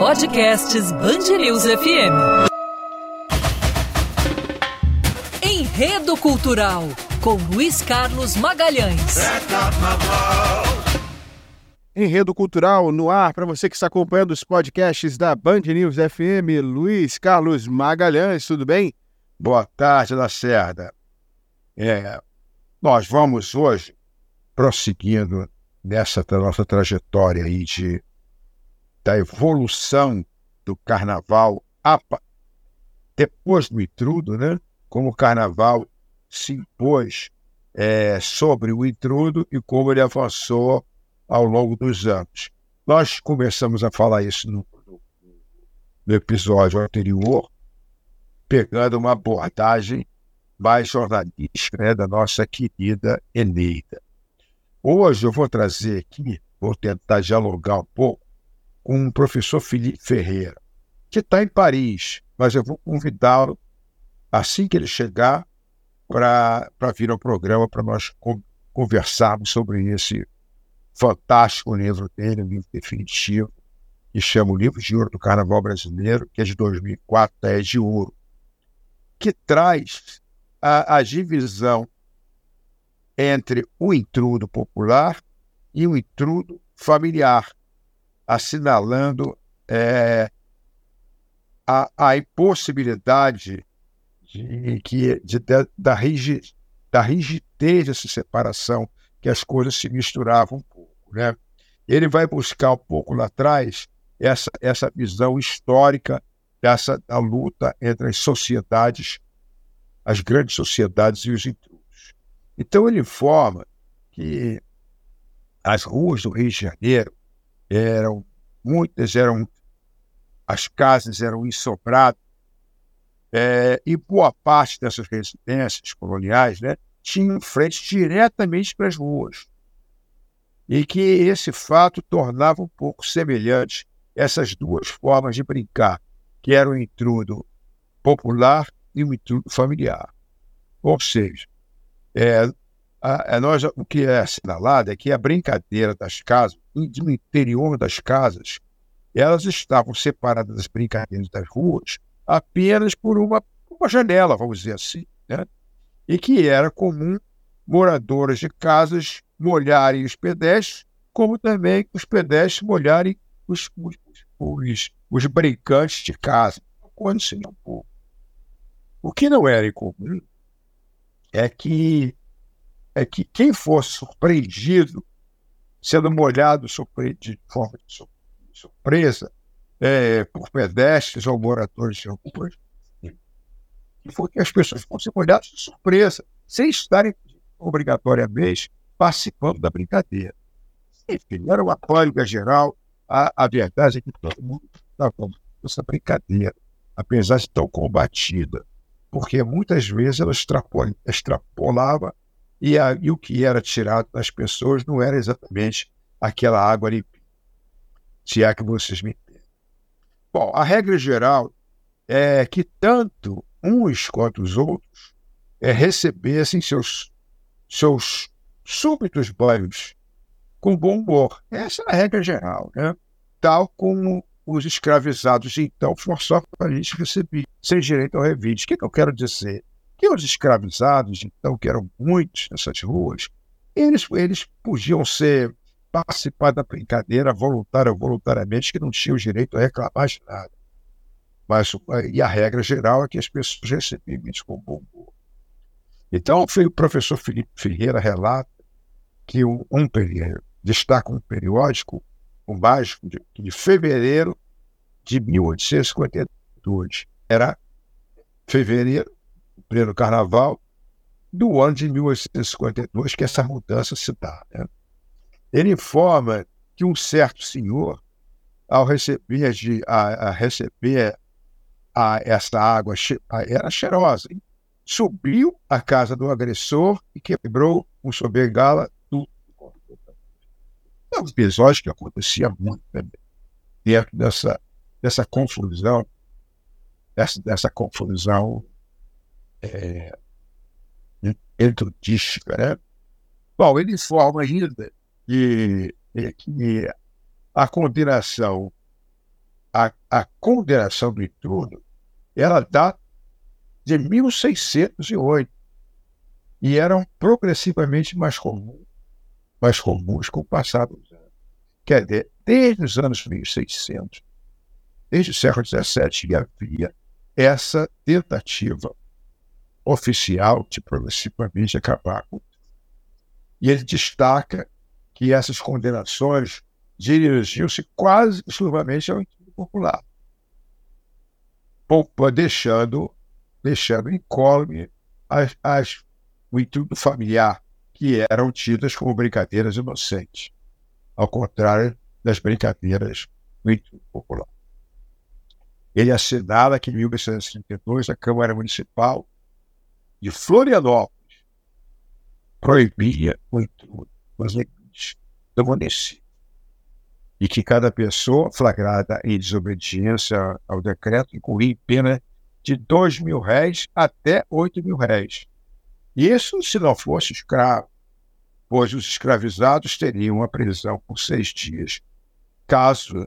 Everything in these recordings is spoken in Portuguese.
podcasts News FM. Enredo Cultural, com Luiz Carlos Magalhães. Enredo Cultural no ar para você que está acompanhando os podcasts da Band News FM. Luiz Carlos Magalhães, tudo bem? Boa tarde, Lacerda. É, nós vamos hoje prosseguindo nessa nossa trajetória aí de, da evolução do carnaval depois do intrudo, né? Como o carnaval se impôs é, sobre o intrudo e como ele avançou ao longo dos anos. Nós começamos a falar isso no, no episódio anterior, pegando uma abordagem mais jornalística né, da nossa querida Eneida. Hoje eu vou trazer aqui, vou tentar dialogar um pouco com o professor Felipe Ferreira, que está em Paris, mas eu vou convidá-lo assim que ele chegar para vir ao programa para nós conversarmos sobre esse fantástico livro dele, um livro definitivo, que chama o Livro de Ouro do Carnaval Brasileiro, que é de 2004, é de ouro, que traz a, a divisão entre o intrudo popular e o intrudo familiar, assinalando é, a, a impossibilidade de, de, de, da, rigidez, da rigidez dessa separação, que as coisas se misturavam um pouco. Né? Ele vai buscar um pouco lá atrás essa, essa visão histórica dessa da luta entre as sociedades as grandes sociedades e os intrusos. Então ele informa que as ruas do Rio de Janeiro eram muitas eram as casas eram ensobradas é, e boa parte dessas residências coloniais né, tinham frente diretamente para as ruas e que esse fato tornava um pouco semelhante essas duas formas de brincar, que era o intrudo popular e o intrudo familiar. Ou seja, é, a, a nós, o que é assinalado é que a brincadeira das casas, no interior das casas, elas estavam separadas das brincadeiras das ruas apenas por uma, uma janela, vamos dizer assim, né? e que era comum moradores de casas molharem os pedestres, como também os pedestres molharem os, os, os, os brincantes de casa. Quando se não pouco. O que não era incomum é que, é que quem fosse surpreendido, sendo molhado de forma de surpresa, é, por pedestres ou moradores de ruas, foi que as pessoas fossem molhadas de surpresa, sem estarem obrigatoriamente participando da brincadeira. Enfim, era uma pânica geral. A, a verdade é que todo mundo estava com essa brincadeira, apesar de tão combatida porque muitas vezes ela extrapolava e, a, e o que era tirado das pessoas não era exatamente aquela água limpinha. Se é que vocês me entendem. Bom, a regra geral é que tanto uns quanto os outros é, recebessem seus, seus súbitos banhos com bom humor. Essa é a regra geral, né? tal como os escravizados então forçavam a gente receber sem direito ao revide. O que, que eu quero dizer? Que os escravizados, então, que eram muitos nessas ruas, eles, eles podiam ser participar da brincadeira voluntária ou voluntariamente, que não tinham o direito a reclamar de nada. Mas, e a regra geral é que as pessoas recebiam isso com bom humor. Então, o professor Felipe Ferreira relata que um, um destaca um periódico o mágico de, de fevereiro de 1852. Era fevereiro, pleno carnaval, do ano de 1852 que essa mudança se dá. Né? Ele informa que um certo senhor, ao receber, de, a, a receber a, essa água, era cheirosa, hein? subiu à casa do agressor e quebrou com sua bengala é um episódio que acontecia muito também, dentro dessa, dessa confusão, dessa, dessa confusão é, entrodística, né? Bom, ele informa ainda que, que a combinação a, a condenação do intrudo, ela dá de 1608 e eram progressivamente mais comuns, mais comuns com o passar dos anos. Quer dizer, desde os anos 1600, desde o século XVII, havia essa tentativa oficial de progressivamente acabar com E ele destaca que essas condenações dirigiam-se quase exclusivamente ao intuito popular, deixando, deixando incólume as, as, o intuito familiar, que eram tidas como brincadeiras inocentes, ao contrário das brincadeiras do intuito popular. Ele assinala que em 1832 a Câmara Municipal de Florianópolis proibia o intrudo nos limites do município e que cada pessoa flagrada em desobediência ao decreto incorria pena de dois mil réis até oito mil réis. Isso se não fosse escravo, pois os escravizados teriam a prisão por seis dias. Caso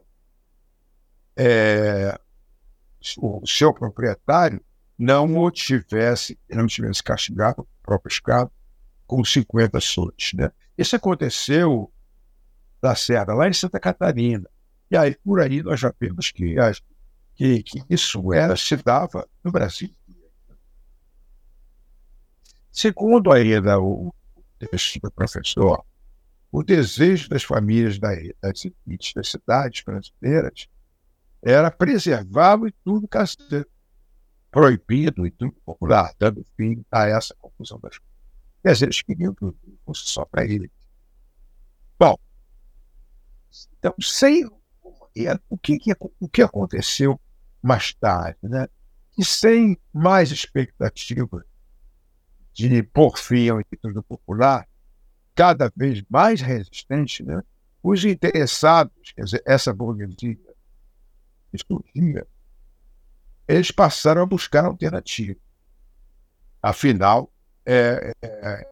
é, o seu proprietário não o tivesse, não tivesse castigado, o próprio escravo, com 50 açoites. Né? Isso aconteceu da Serra, lá em Santa Catarina. E aí, por aí, nós já vemos que, que, que isso era, se dava no Brasil. Segundo ainda o texto professor, o desejo das famílias das, das cidades brasileiras era preservar o tudo caseiro, proibido e tudo popular, dando fim a essa confusão das coisas. Quer dizer, eles queriam que fosse só para eles. Bom, então, sem o que, o que aconteceu mais tarde, né? E sem mais expectativa de por fim ao Instituto Popular, cada vez mais resistente, né? os interessados, quer dizer, essa burguesia estudia, eles passaram a buscar alternativa. Afinal, é, é,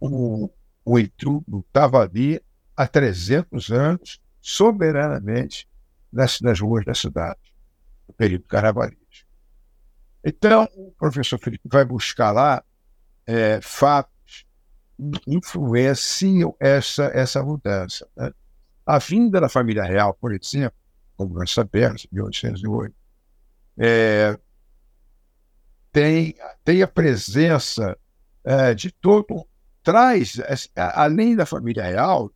o, o intrudo estava ali há 300 anos soberanamente nas, nas ruas da cidade, no período carnavalesco. Então, o professor Felipe vai buscar lá é, fatos que influenciam essa, essa mudança. Né? A vinda da família real, por exemplo, como nós sabemos, em 1808, é, tem, tem a presença é, de todo, traz, além da família real,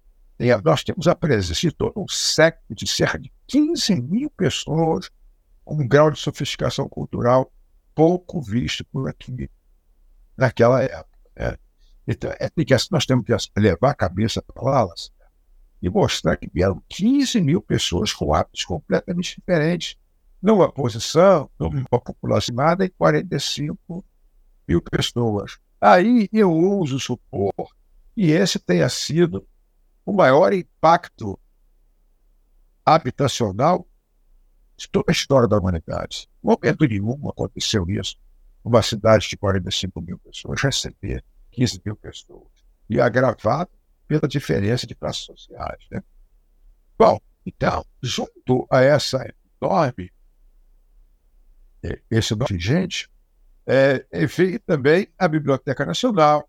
nós temos a presença de todo um século de cerca de 15 mil pessoas com um grau de sofisticação cultural pouco visto por aqui naquela época. Né? Então, é que nós temos que levar a cabeça para lá e mostrar que vieram 15 mil pessoas com hábitos completamente diferentes, numa posição, numa população estimada em 45 mil pessoas. Aí eu uso supor que esse tenha sido o maior impacto habitacional de toda a história da humanidade. Em momento nenhum aconteceu isso. Uma cidade de 45 mil pessoas receber 15 mil pessoas. E agravado pela diferença de classes sociais. Né? Bom, então, junto a essa enorme, esse enorme gente, é, veio também a Biblioteca Nacional,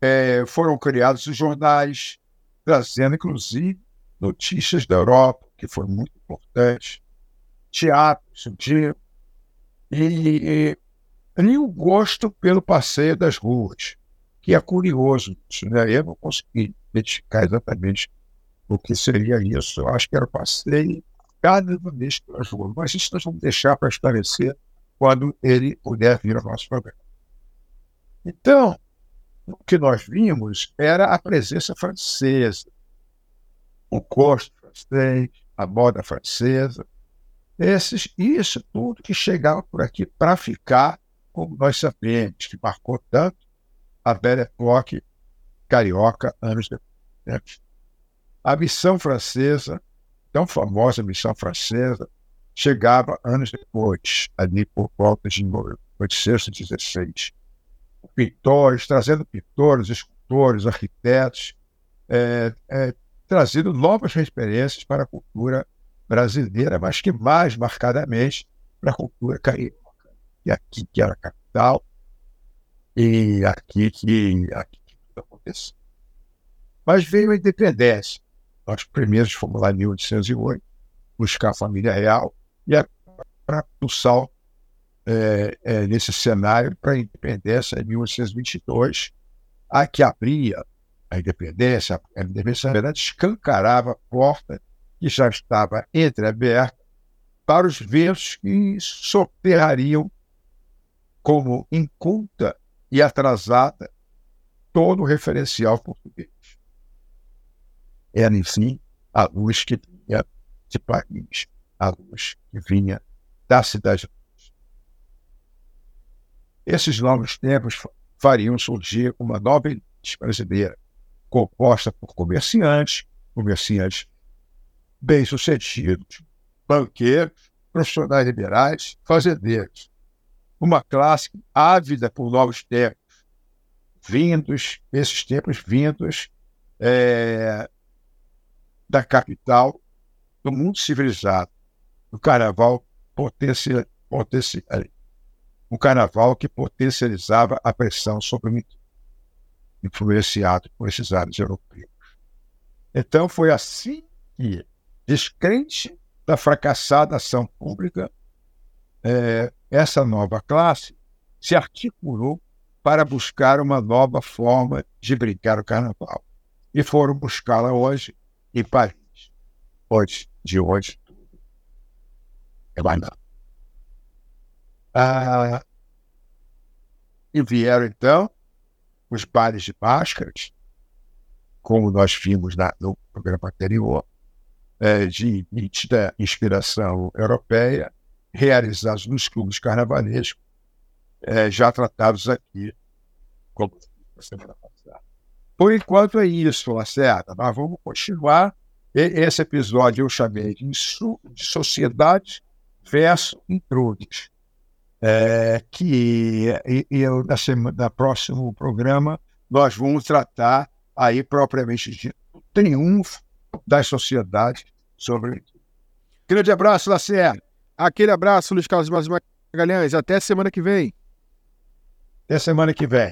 é, foram criados os jornais, trazendo inclusive notícias da Europa, que foi muito importante, teatro, surgiu, e, e, e o gosto pelo passeio das ruas, que é curioso né? Eu não consegui identificar exatamente o que seria isso. Eu acho que era o passeio cada vez pelas ruas, mas isso nós vamos deixar para esclarecer quando ele puder vir ao nosso programa. Então, o que nós vimos era a presença francesa, o custo francês, a moda francesa, esses, isso tudo que chegava por aqui para ficar, como nós sabemos, que marcou tanto a Belle Époque carioca anos depois. Né? A missão francesa, tão famosa missão francesa, chegava anos depois, ali por volta de 1816 pintores, trazendo pintores, escultores, arquitetos, é, é, trazendo novas referências para a cultura brasileira, mas que mais marcadamente para a cultura carioca. E aqui que era a capital, e aqui que, aqui que tudo aconteceu. Mas veio a independência. Nós primeiros fomos lá em 1808, buscar a família real, e para o sal é, é, nesse cenário para a independência em 1822, a que abria a independência, a independência, na verdade, escancarava a porta que já estava entreaberta para os ventos que soterrariam como inculta e atrasada todo o referencial português. Era, enfim, a luz que vinha de Paris, a luz que vinha da cidade. Esses novos tempos fariam surgir uma nova elite brasileira, composta por comerciantes, comerciantes bem-sucedidos, banqueiros, profissionais liberais, fazendeiros. Uma classe ávida por novos tempos, vindos, esses tempos vindos é, da capital, do mundo civilizado, do carnaval potencial, potencial, um carnaval que potencializava a pressão sobre o influenciado por esses ares europeus. Então foi assim que, descrente da fracassada ação pública, é, essa nova classe se articulou para buscar uma nova forma de brincar o carnaval. E foram buscá-la hoje em Paris. Hoje, de hoje, é mais nada. Ah, e vieram, então, os bares de máscaras, como nós vimos na, no programa anterior, é, de nítida inspiração europeia, realizados nos clubes carnavalescos, é, já tratados aqui, como na semana passada. Por enquanto é isso, Lacerda. Nós vamos continuar. Esse episódio eu chamei de, de Sociedade versus Intrudes. É, que eu, na, semana, na próximo programa nós vamos tratar aí propriamente de triunfo das sociedades sobre. Grande abraço, Lacerda. Aquele abraço, Luiz Carlos Magalhães. Até semana que vem. Até semana que vem.